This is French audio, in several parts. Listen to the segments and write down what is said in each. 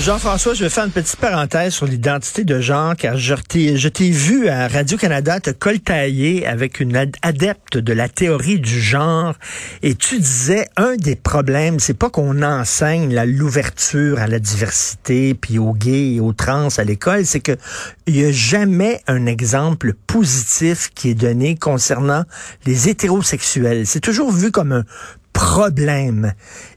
Jean-François, je vais faire une petite parenthèse sur l'identité de genre, car je t'ai, vu à Radio-Canada te coltailler avec une adepte de la théorie du genre, et tu disais, un des problèmes, c'est pas qu'on enseigne l'ouverture à la diversité, puis aux gays et aux trans à l'école, c'est que il y a jamais un exemple positif qui est donné concernant les hétérosexuels. C'est toujours vu comme un problème.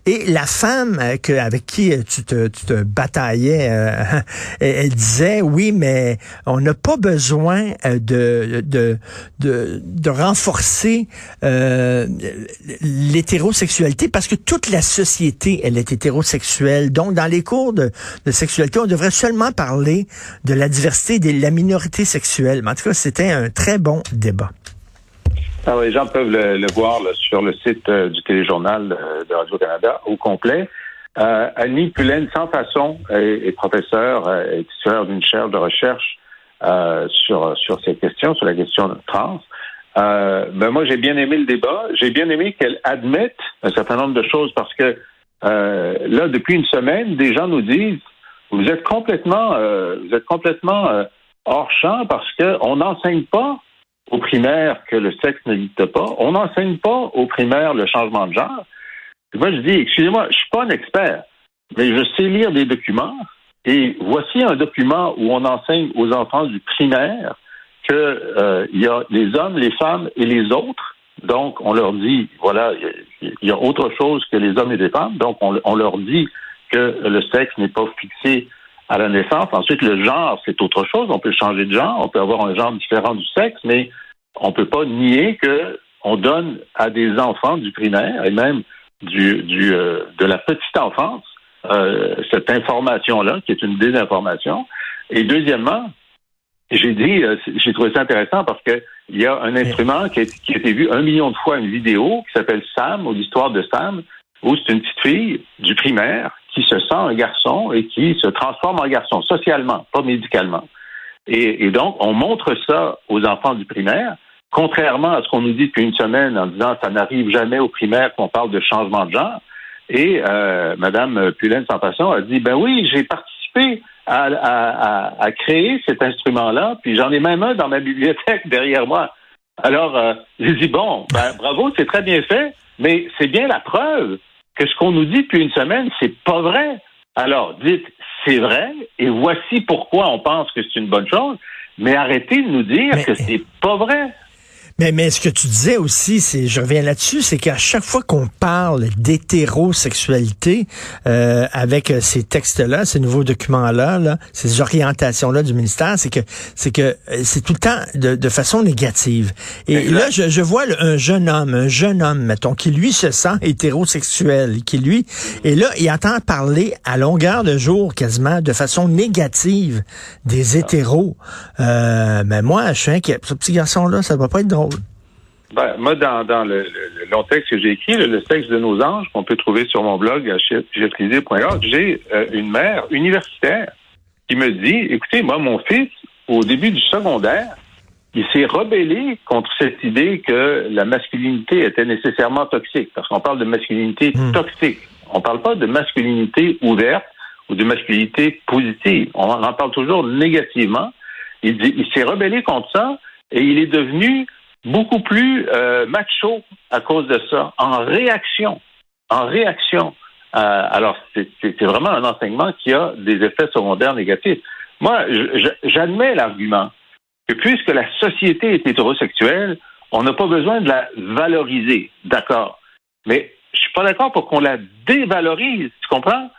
Et la femme euh, que, avec qui euh, tu te, tu te bataillais, euh, elle, disait, oui, mais on n'a pas besoin de, de, de, de renforcer euh, l'hétérosexualité parce que toute la société, elle est hétérosexuelle. Donc, dans les cours de, de sexualité, on devrait seulement parler de la diversité de la minorité sexuelle. Mais en tout cas, c'était un très bon débat. Ah les gens peuvent le, voir sur le site euh, du téléjournal euh, de Radio-Canada au complet. Euh, Annie Pullen, sans façon, est, est professeure, est titulaire d'une chaire de recherche sur, sur ces questions, sur la question trans. ben moi, j'ai bien aimé le débat. J'ai bien aimé qu'elle admette un certain nombre de choses parce que là, depuis une semaine, des gens nous disent vous êtes complètement, vous êtes complètement hors champ parce qu'on n'enseigne pas au primaire que le sexe n'existe pas. On n'enseigne pas au primaire le changement de genre. moi, je dis, excusez-moi, je suis pas un expert, mais je sais lire des documents. Et voici un document où on enseigne aux enfants du primaire qu'il euh, y a les hommes, les femmes et les autres. Donc, on leur dit, voilà, il y a autre chose que les hommes et les femmes. Donc, on, on leur dit que le sexe n'est pas fixé à la naissance. Ensuite, le genre, c'est autre chose. On peut changer de genre, on peut avoir un genre différent du sexe, mais on peut pas nier que on donne à des enfants du primaire et même du, du euh, de la petite enfance euh, cette information-là, qui est une désinformation. Et deuxièmement, j'ai dit, euh, j'ai trouvé ça intéressant parce que il y a un instrument qui a, qui a, été vu un million de fois, une vidéo qui s'appelle Sam, ou l'histoire de Sam, où c'est une petite fille du primaire qui se sent un garçon et qui se transforme en garçon, socialement, pas médicalement. Et, donc, on montre ça aux enfants du primaire, contrairement à ce qu'on nous dit depuis une semaine en disant ça n'arrive jamais au primaire qu'on parle de changement de genre. Et euh, Madame Pullen, sans façon, a dit, ben oui, j'ai participé à, à, à, créer cet instrument-là, puis j'en ai même un dans ma bibliothèque derrière moi. Alors, euh, j'ai dit, bon, ben, bravo, c'est très bien fait, mais c'est bien la preuve que ce qu'on nous dit depuis une semaine, c'est pas vrai. Alors, dites, c'est vrai, et voici pourquoi on pense que c'est une bonne chose, mais arrêtez de nous dire que c'est pas vrai. Mais, mais ce que tu disais aussi, c'est, je reviens là-dessus, c'est qu'à chaque fois qu'on parle d'hétérosexualité euh, avec euh, ces textes-là, ces nouveaux documents-là, là, ces orientations-là du ministère, c'est que c'est que euh, c'est tout le temps de, de façon négative. Et là, je, je vois un jeune homme, un jeune homme, mettons, qui lui se sent hétérosexuel, qui lui, et là, il entend parler à longueur de jour, quasiment, de façon négative des hétéros. Euh, mais moi, je suis inquiet. Ce petit garçon-là, ça va pas être drôle. Ben, moi, dans, dans le, long texte que j'ai écrit, le, texte de nos anges, qu'on peut trouver sur mon blog à j'ai euh, une mère universitaire qui me dit, écoutez, moi, mon fils, au début du secondaire, il s'est rebellé contre cette idée que la masculinité était nécessairement toxique, parce qu'on parle de masculinité hmm. toxique. On ne parle pas de masculinité ouverte ou de masculinité positive. On en parle toujours négativement. Il, dit, il s'est rebellé contre ça et il est devenu beaucoup plus euh, macho à cause de ça, en réaction, en réaction. Euh, alors, c'est vraiment un enseignement qui a des effets secondaires négatifs. Moi, j'admets l'argument que puisque la société est hétérosexuelle, on n'a pas besoin de la valoriser, d'accord. Mais je suis pas d'accord pour qu'on la dévalorise, tu comprends?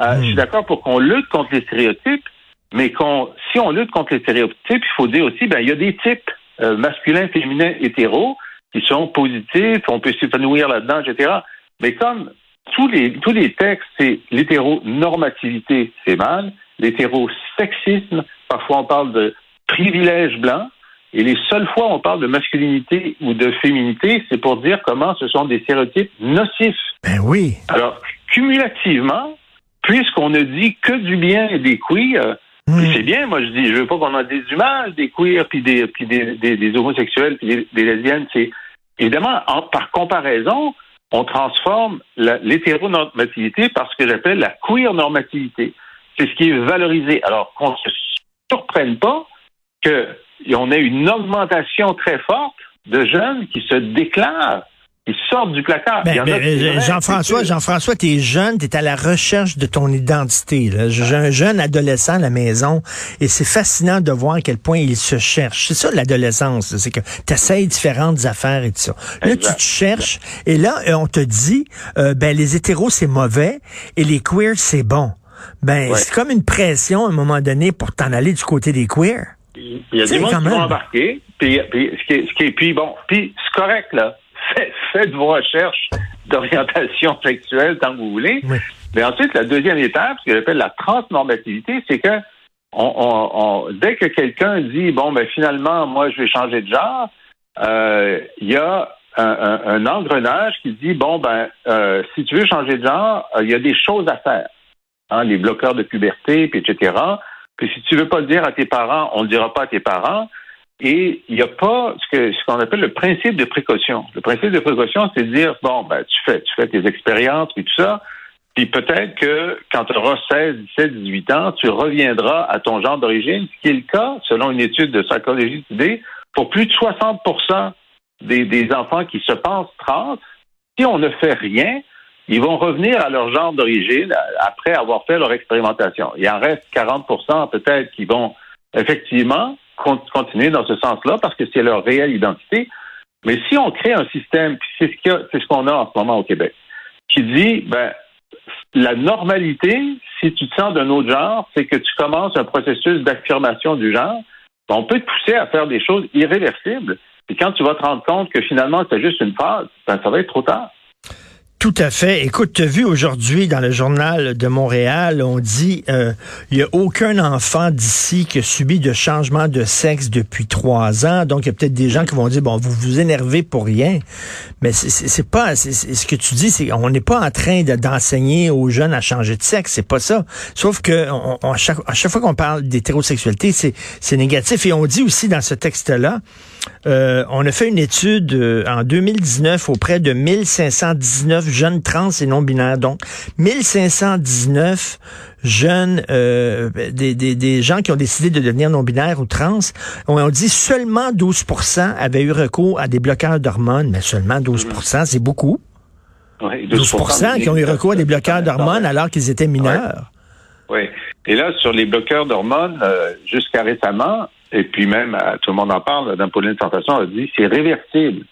Euh, je suis hmm. d'accord pour qu'on lutte contre les stéréotypes, mais qu'on, si on lutte contre les stéréotypes, il faut dire aussi, ben, il y a des types. Euh, masculin, féminin, hétéro, qui sont positifs, on peut s'épanouir là-dedans, etc. Mais comme tous les, tous les textes, c'est l'hétéronormativité, c'est mal, l'hétérosexisme, parfois on parle de privilège blanc, et les seules fois où on parle de masculinité ou de féminité, c'est pour dire comment ce sont des stéréotypes nocifs. Ben oui. Alors, cumulativement, puisqu'on ne dit que du bien des queers, C'est bien, moi je dis, je veux pas qu'on en dise du mal des queers, puis des, puis des, des, homosexuels, puis des, lesbiennes. C'est évidemment en, par comparaison, on transforme l'hétéronormativité par ce que j'appelle la queer normativité. C'est ce qui est valorisé. Alors qu'on ne se surprenne pas qu'on ait une augmentation très forte de jeunes qui se déclarent, qui sortent du placard. Ben, ben, Jean-François. Jean-François, t'es jeune, t'es à la recherche de ton identité. J'ai un jeune adolescent à la maison et c'est fascinant de voir à quel point il se cherche. C'est ça l'adolescence, c'est que t'essayes différentes affaires et tout ça. Là, Exact. tu te cherches et là, euh, on te dit, euh, ben les hétéros c'est mauvais et les queers c'est bon. Ben Ouais. c'est comme une pression à un moment donné pour t'en aller du côté des queers. Il y a monde quand qui vont embarquer. Puis, puis, ce qui est, ce qui est- puis bon, puis c'est correct, là. Faites, vos recherches d'orientation sexuelle tant que vous voulez. Oui. Mais ensuite, la deuxième étape, ce que j'appelle la transnormativité, c'est que on, on- on- dès que quelqu'un dit, bon, ben finalement, moi, je vais changer de genre, euh, il y a un, un- un engrenage qui dit, bon, ben, euh, si tu veux changer de genre, euh, il y a des choses à faire. Hein, les bloqueurs de puberté, puis etc. Puis si tu veux pas le dire à tes parents, on ne le dira pas à tes parents. Et il n'y a pas ce ce qu'on appelle le principe de précaution. Le principe de précaution, c'est de dire bon, ben tu fais, tu fais tes expériences et tout ça. Puis peut-être que quand tu auras 16, 17, 18 ans, tu reviendras à ton genre d'origine, ce qui est le cas, selon une étude de psychologie d'idées, pour plus de 60 des, des enfants qui se pensent trans. Si on ne fait rien, ils vont revenir à leur genre d'origine après avoir fait leur expérimentation. Il en reste 40% peut-être qui vont effectivement continuer dans ce sens-là parce que c'est leur réelle identité. Mais si on crée un système, c'est ce y a- qu'on a en ce moment au Québec, qui dit ben la normalité, si tu te sens d'un autre genre, c'est que tu commences un processus d'affirmation du genre. Ben, on peut te pousser à faire des choses irréversibles. Et quand tu vas te rendre compte que finalement c'est juste une phase, ben, ça va être trop tard. Tout à fait. Écoute, tu as vu aujourd'hui dans le journal de Montréal, on dit euh, il y a aucun enfant d'ici qui a subi de changement de sexe depuis trois ans. Donc, il y a peut-être des gens qui vont dire bon, vous vous énervez pour rien. Mais c'est- pas ce que tu dis, c'est on n'est pas en train de- d'enseigner aux jeunes à changer de sexe. C'est pas ça. Sauf que chaque, à chaque fois qu'on parle d'hétérosexualité, c'est négatif. Et on dit aussi dans ce texte-là, euh, on a fait une étude euh, en 2019 auprès de 1519 jeunes trans et non binaires. Donc, 1519 jeunes, euh, des, des, des gens qui ont décidé de devenir non binaires ou trans. On, on dit seulement 12% avaient eu recours à des bloqueurs d'hormones, mais seulement 12% c'est beaucoup. Oui, 12% qui ont eu recours à des bloqueurs d'hormones alors qu'ils étaient mineurs. Oui. Et là, sur les bloqueurs d'hormones, euh, jusqu'à récemment, et puis même, euh, tout le monde en parle, Mme Pauline Tentation a dit c'est réversible.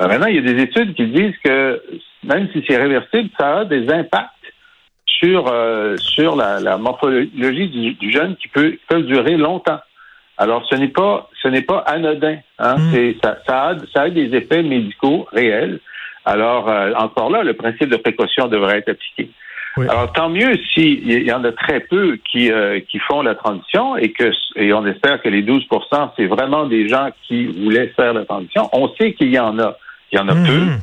Euh, maintenant, il y a des études qui disent que même si c'est réversible, ça a des impacts sur, euh, sur la, la morphologie du, du jeune qui peut, qui peuvent durer longtemps. Alors, ce n'est pas, ce n'est pas anodin. Hein? Mm. C'est, ça, ça, a, ça a des effets médicaux réels. Alors, euh, encore là, le principe de précaution devrait être appliqué. Oui. Alors, tant mieux s'il y en a très peu qui, euh, qui font la transition et que et on espère que les 12% c'est vraiment des gens qui voulaient faire la transition. On sait qu'il y en a. Il y en a peu Mhm.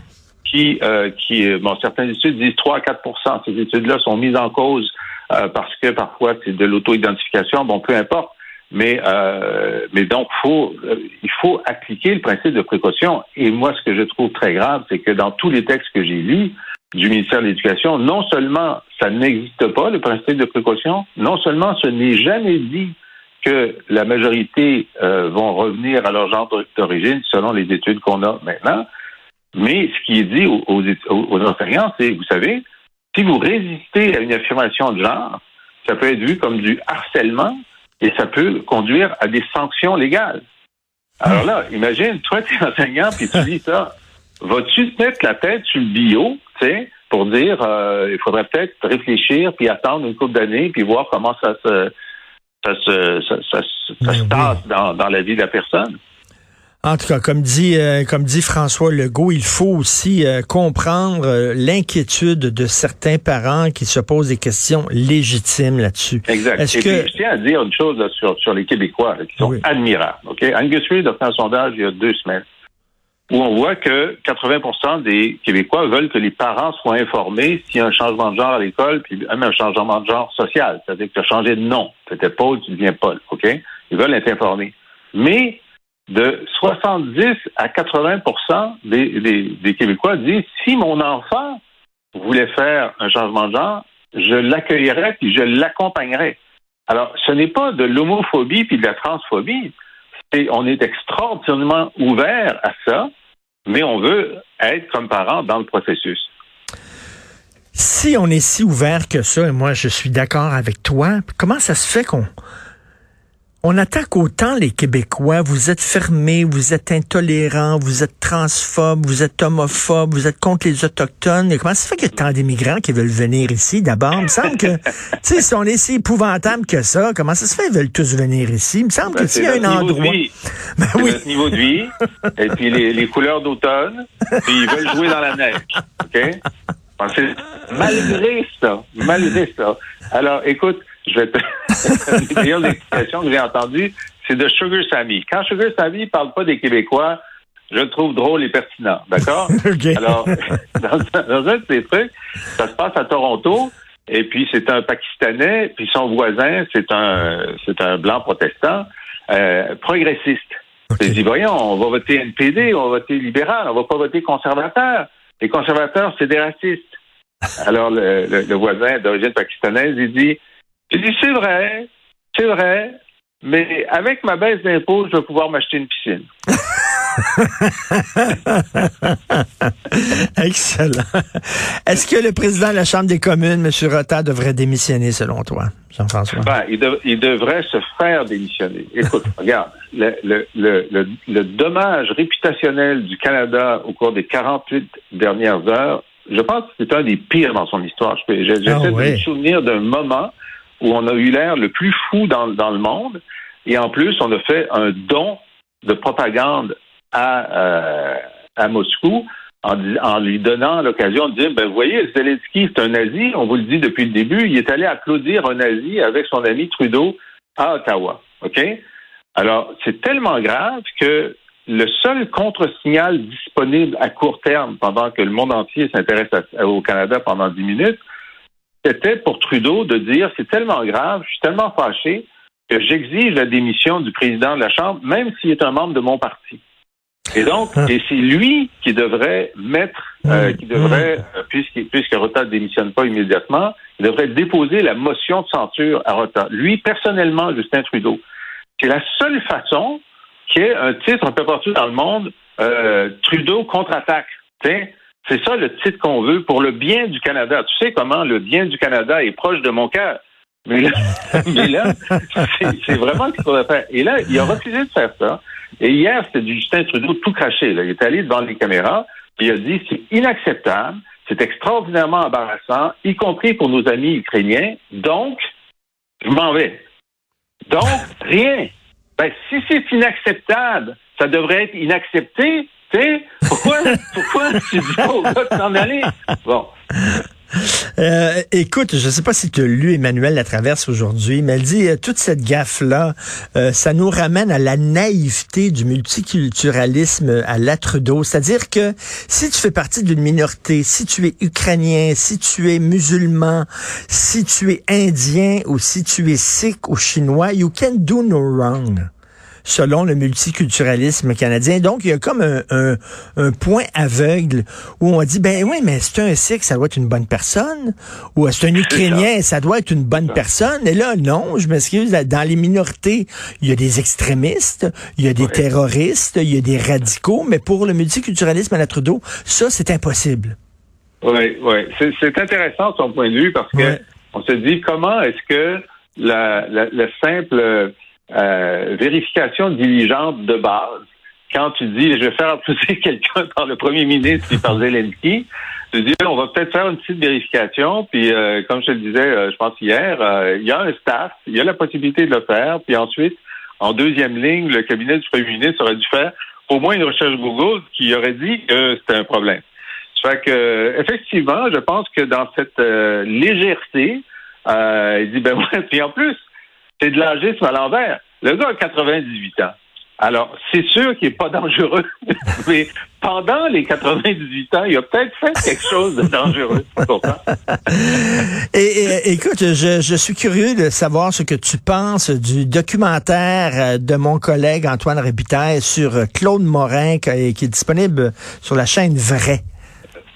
Qui, euh, qui euh, bon, certaines études disent 3 à 4 Ces études-là sont mises en cause euh, parce que parfois c'est de l'auto-identification, bon, peu importe. Mais, euh, mais donc, faut, euh, il faut appliquer le principe de précaution. Et moi, ce que je trouve très grave, c'est que dans tous les textes que j'ai lus du ministère de l'Éducation, non seulement ça n'existe pas, le principe de précaution, non seulement ce n'est jamais dit que la majorité euh, vont revenir à leur genre d'origine selon les études qu'on a maintenant, mais ce qui est dit aux, aux, aux enseignants, c'est, vous savez, si vous résistez à une affirmation de genre, ça peut être vu comme du harcèlement et ça peut conduire à des sanctions légales. Alors là, imagine, toi, tu es enseignant, puis tu dis ça. Vas-tu te mettre la tête sur le bio, tu sais, pour dire, euh, il faudrait peut-être réfléchir, puis attendre une couple d'années, puis voir comment ça se, ça se, ça, ça, ça Ben se oui. passe dans, dans la vie de la personne? En tout cas, comme dit, euh, comme dit François Legault, il faut aussi euh, comprendre euh, l'inquiétude de certains parents qui se posent des questions légitimes là-dessus. Exact. Est-ce Et que- puis, je tiens à dire une chose là, sur, sur les Québécois là, qui sont Oui. admirables. ok? Angus Reid a fait un sondage il y a deux semaines. où on voit que 80 des Québécois veulent que les parents soient informés s'il y a un changement de genre à l'école, puis même un changement de genre social. C'est-à-dire que tu as changé de nom. Tu étais Paul, tu deviens Paul. OK? Ils veulent être informés. Mais de 70 à 80 des, des, des Québécois disent si mon enfant voulait faire un changement de genre, je l'accueillerais puis je l'accompagnerais. Alors, ce n'est pas de l'homophobie puis de la transphobie. on est extraordinairement ouvert à ça, mais on veut être comme parent dans le processus. Si on est si ouvert que ça, et moi je suis d'accord avec toi, comment ça se fait qu'on on attaque autant les Québécois. Vous êtes fermés, vous êtes intolérants, vous êtes transphobes, vous êtes homophobes, vous êtes contre les Autochtones. Et comment ça fait qu'il y a tant d'immigrants qui veulent venir ici? D'abord? Il me semble que, tu sais, si on est si épouvantable que ça, comment ça se fait qu'ils veulent tous venir ici? Il me semble que ben, s'il y a un endroit... Ben oui. Notre niveau de vie, et puis les, les couleurs d'automne, puis ils veulent jouer dans la neige. OK? Malgré ça, malgré ça. Alors, écoute, je vais te... Une expression que j'ai entendue, c'est de Sugar Sammy. Quand Sugar Sammy parle pas des Québécois, je le trouve drôle et pertinent, d'accord? Alors, dans, un de ces trucs, ça se passe à Toronto, et puis c'est un Pakistanais, puis son voisin, c'est un c'est un blanc protestant, euh, progressiste. Okay. dit, voyons, on va voter NPD, on va voter libéral, on va pas voter conservateur. Les conservateurs, c'est des racistes. Alors, le, le voisin d'origine pakistanaise, il dit, j'ai dit, c'est vrai, c'est vrai, mais avec ma baisse d'impôts, je vais pouvoir m'acheter une piscine. Excellent. Est-ce que le président de la Chambre des communes, M. Rota, devrait démissionner selon toi, Jean-François? Ben, il, devrait se faire démissionner. Écoute, regarde, le, le, le, le, dommage réputationnel du Canada au cours des 48 dernières heures, je pense que c'est un des pires dans son histoire. J'essaie ah, de me souvenir d'un moment où on a eu l'air le plus fou dans, dans le monde. Et en plus, on a fait un don de propagande à, euh, à Moscou en, en, lui donnant l'occasion de dire, ben, vous voyez, Zelensky, c'est un nazi, on vous le dit depuis le début, il est allé applaudir un nazi avec son ami Trudeau à Ottawa. OK? Alors, c'est tellement grave que le seul contre-signal disponible à court terme pendant que le monde entier s'intéresse au Canada pendant dix minutes, c'était pour Trudeau de dire c'est tellement grave, je suis tellement fâché que j'exige la démission du président de la Chambre, même s'il est un membre de mon parti. Et donc, ah. et c'est lui qui devrait mettre, euh, mmh. qui devrait, mmh. euh, puisque, puisque Rota ne démissionne pas immédiatement, il devrait déposer la motion de censure à Rota. Lui, personnellement, Justin Trudeau. C'est la seule façon qu'il y ait un titre un peu partout dans le monde, euh, Trudeau contre-attaque. C'est ça le titre qu'on veut pour le bien du Canada. Tu sais comment le bien du Canada est proche de mon cœur. Mais là, c'est vraiment ce qu'il faudrait faire. Et là, il a refusé de faire ça. Et hier, c'était du Justin Trudeau tout craché. Il est allé devant les caméras, et il a dit c'est inacceptable, c'est extraordinairement embarrassant, y compris pour nos amis ukrainiens. Donc, je m'en vais. Donc, rien. Ben, si c'est inacceptable, ça devrait être inaccepté pourquoi, pourquoi tu dis pas au s'en aller? Bon. Euh, écoute, je ne sais pas si tu as lu Emmanuel Latraverse aujourd'hui, mais elle dit euh, toute cette gaffe-là, euh, ça nous ramène à la naïveté du multiculturalisme à la Trudeau. C'est-à-dire que si tu fais partie d'une minorité, si tu es ukrainien, si tu es musulman, si tu es indien ou si tu es sikh ou chinois, you can do no wrong selon le multiculturalisme canadien. Donc, il y a comme un, un, point aveugle où on dit, ben oui, mais c'est un Sikh, ça doit être une bonne personne, ou c'est un Ukrainien, ça doit être une bonne personne. Et là, non, je m'excuse, dans les minorités, il y a des extrémistes, il y a des terroristes, il y a des radicaux, mais pour le multiculturalisme à la Trudeau, ça, c'est impossible. Oui, oui. C'est intéressant son point de vue parce que on se dit comment est-ce que la, la, la simple euh, vérification diligente de base. Quand tu dis, je vais faire applaudir quelqu'un par le premier ministre et par Zelensky, tu dis, on va peut-être faire une petite vérification. Puis, euh, comme je te le disais, euh, je pense hier, il y a un staff, il y a la possibilité de le faire. Puis ensuite, en deuxième ligne, le cabinet du premier ministre aurait dû faire au moins une recherche Google qui aurait dit que c'était un problème. Fait que, effectivement, je pense que dans cette légèreté, il dit, ben ouais, puis en plus, c'est de l'âgisme à l'envers. Le gars a 98 ans. Alors, c'est sûr qu'il n'est pas dangereux, mais pendant les 98 ans, il a peut-être fait quelque chose de dangereux. et, écoute, je, suis curieux de savoir ce que tu penses du documentaire de mon collègue Antoine Rébitaille sur Claude Morin qui est disponible sur la chaîne Vrai.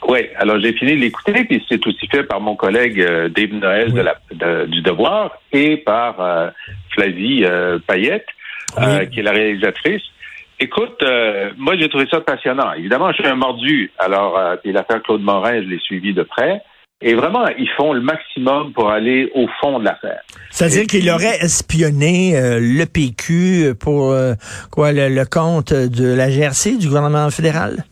Oui, alors j'ai fini de l'écouter, puis c'est aussi fait par mon collègue euh, Dave Noël de la, du Devoir et par euh, Flavie euh, Payette, qui est la réalisatrice. Écoute, moi j'ai trouvé ça passionnant. Évidemment, je suis un mordu. Alors, l'affaire Claude Morin, je l'ai suivi de près. Et vraiment, ils font le maximum pour aller au fond de l'affaire. C'est-à-dire qu'il aurait espionné le PQ pour quoi le, le compte de la GRC, du gouvernement fédéral?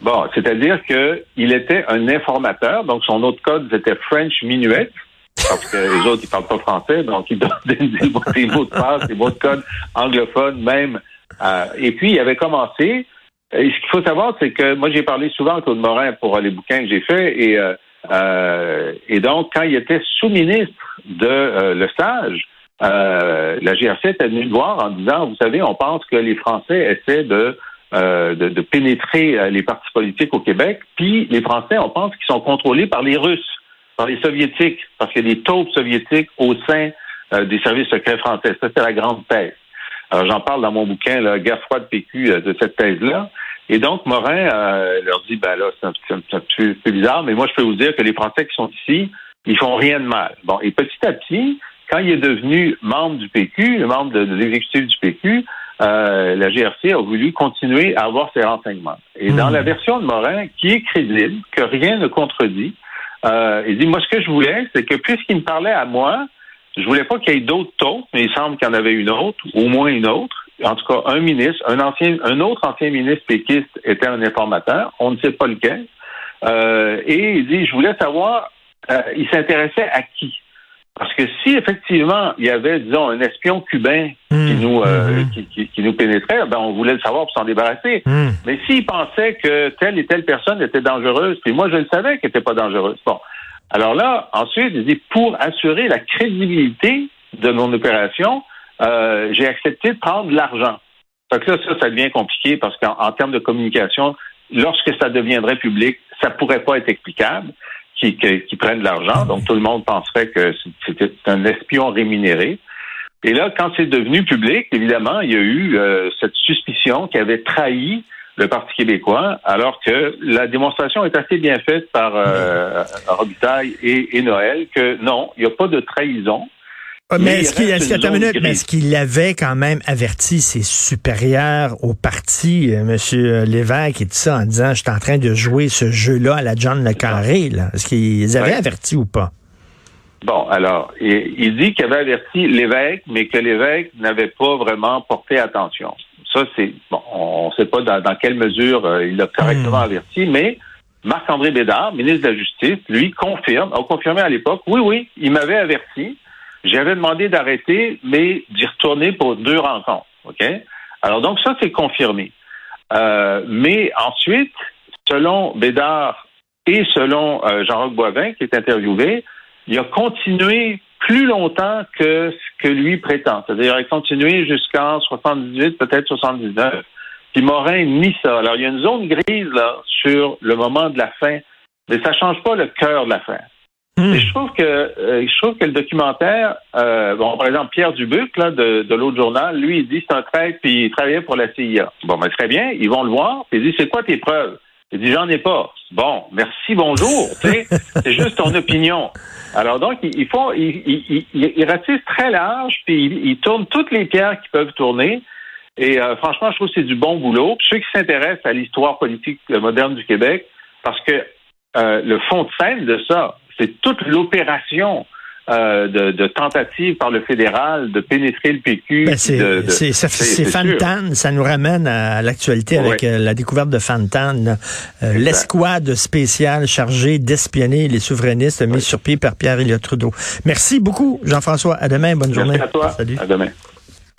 Bon, c'est-à-dire qu'il était un informateur, donc son autre code c'était French Minuet, parce que les autres ils parlent pas français, donc ils donnent des, mots de passe, des mots de code anglophones même. Euh, et puis il avait commencé. Et ce qu'il faut savoir, c'est que moi j'ai parlé souvent à Claude Morin pour les bouquins que j'ai faits et euh, euh, et donc quand il était sous-ministre de le sage, la GRC était venue le voir en disant, vous savez, on pense que les Français essaient de euh, de, pénétrer euh, les partis politiques au Québec. Puis les Français, on pense qu'ils sont contrôlés par les Russes, par les Soviétiques, parce qu'il y a des taupes soviétiques au sein euh, des services secrets français. Ça, c'est la grande thèse. Alors, j'en parle dans mon bouquin, là, Guerre froide PQ, de cette thèse-là. Et donc, Morin leur dit, ben là, c'est un, peu, bizarre, mais moi, je peux vous dire que les Français qui sont ici, ils font rien de mal. Bon, et petit à petit, quand il est devenu membre du PQ, membre de l'exécutif du PQ, euh, la GRC a voulu continuer à avoir ces renseignements. Et dans hmm. la version de Morin, qui est crédible, que rien ne contredit, euh, il dit, moi, ce que je voulais, c'est que puisqu'il me parlait à moi, je voulais pas qu'il y ait d'autres taupes, mais il semble qu'il y en avait une autre, au moins une autre. En tout cas, un ministre, un ancien, un autre ancien ministre péquiste était un informateur, on ne sait pas lequel. Euh, et il dit, je voulais savoir, euh, il s'intéressait à qui? Parce que si effectivement il y avait, disons, un espion cubain qui hmm. nous euh, hmm. qui, qui, nous pénétrait, ben on voulait le savoir pour s'en débarrasser. Hmm. Mais s'il pensait que telle et telle personne était dangereuse, puis moi je le savais qu'elle n'était pas dangereuse. Bon. Alors là, ensuite, il dit pour assurer la crédibilité de mon opération, euh, j'ai accepté de prendre de l'argent. Fait que là, ça, ça devient compliqué parce qu'en termes de communication, lorsque ça deviendrait public, ça pourrait pas être explicable qui, qui, prennent de l'argent. Donc, tout le monde penserait que c'était un espion rémunéré. Et là, quand c'est devenu public, évidemment, il y a eu euh, cette suspicion qu'il avait trahi le Parti québécois, alors que la démonstration est assez bien faite par euh, Robitaille et Noël que non, il n'y a pas de trahison. Mais est-ce qu'il est qu'il avait quand même averti ses supérieurs au parti, euh, M. Lévesque et tout ça, en disant je suis en train de jouer ce jeu-là à la John Le Carré, là? Est-ce qu'ils avaient averti ou pas? Bon, alors, il, dit qu'il avait averti l'évêque, mais que l'évêque n'avait pas vraiment porté attention. Ça, c'est bon, on ne sait pas dans, quelle mesure euh, il l'a correctement hmm. averti, mais Marc-André Bédard, ministre de la Justice, lui confirme, a confirmé à l'époque, oui, oui, il m'avait averti. J'avais demandé d'arrêter, mais d'y retourner pour deux rencontres. OK? Alors, donc, ça, c'est confirmé. Euh, mais ensuite, selon Bédard et selon euh, Jean-Roch Boivin, qui est interviewé, il a continué plus longtemps que ce que lui prétend. C'est-à-dire, il a continué jusqu'en 78, peut-être 79. Puis Morin nie ça. Alors, il y a une zone grise sur le moment de la fin, mais ça change pas le cœur de l'affaire. Hmm. je trouve que euh, je trouve que le documentaire, euh, bon, par exemple, Pierre Dubuc, là, de, de l'autre journal, lui, il dit c'est un traître, puis il travaillait pour la CIA. Bon, ben très bien, ils vont le voir, puis il dit c'est quoi tes preuves? Il dit j'en ai pas. Bon, merci, bonjour. c'est juste ton opinion. Alors donc, il, faut, il, il, il, ratisse très large, puis il, tourne toutes les pierres qui peuvent tourner. Et euh, franchement, je trouve que c'est du bon boulot. Puis ceux qui s'intéressent à l'histoire politique moderne du Québec, parce que le fond de scène de ça, c'est toute l'opération euh, de, tentative par le fédéral de pénétrer le PQ. Ben c'est Fantan, ça nous ramène à l'actualité avec euh, la découverte de Fantan, euh, l'escouade spéciale chargée d'espionner les souverainistes mis sur pied par Pierre Elliott Trudeau. Merci beaucoup, Jean-François. À demain, bonne journée. Merci à toi. Salut. À demain.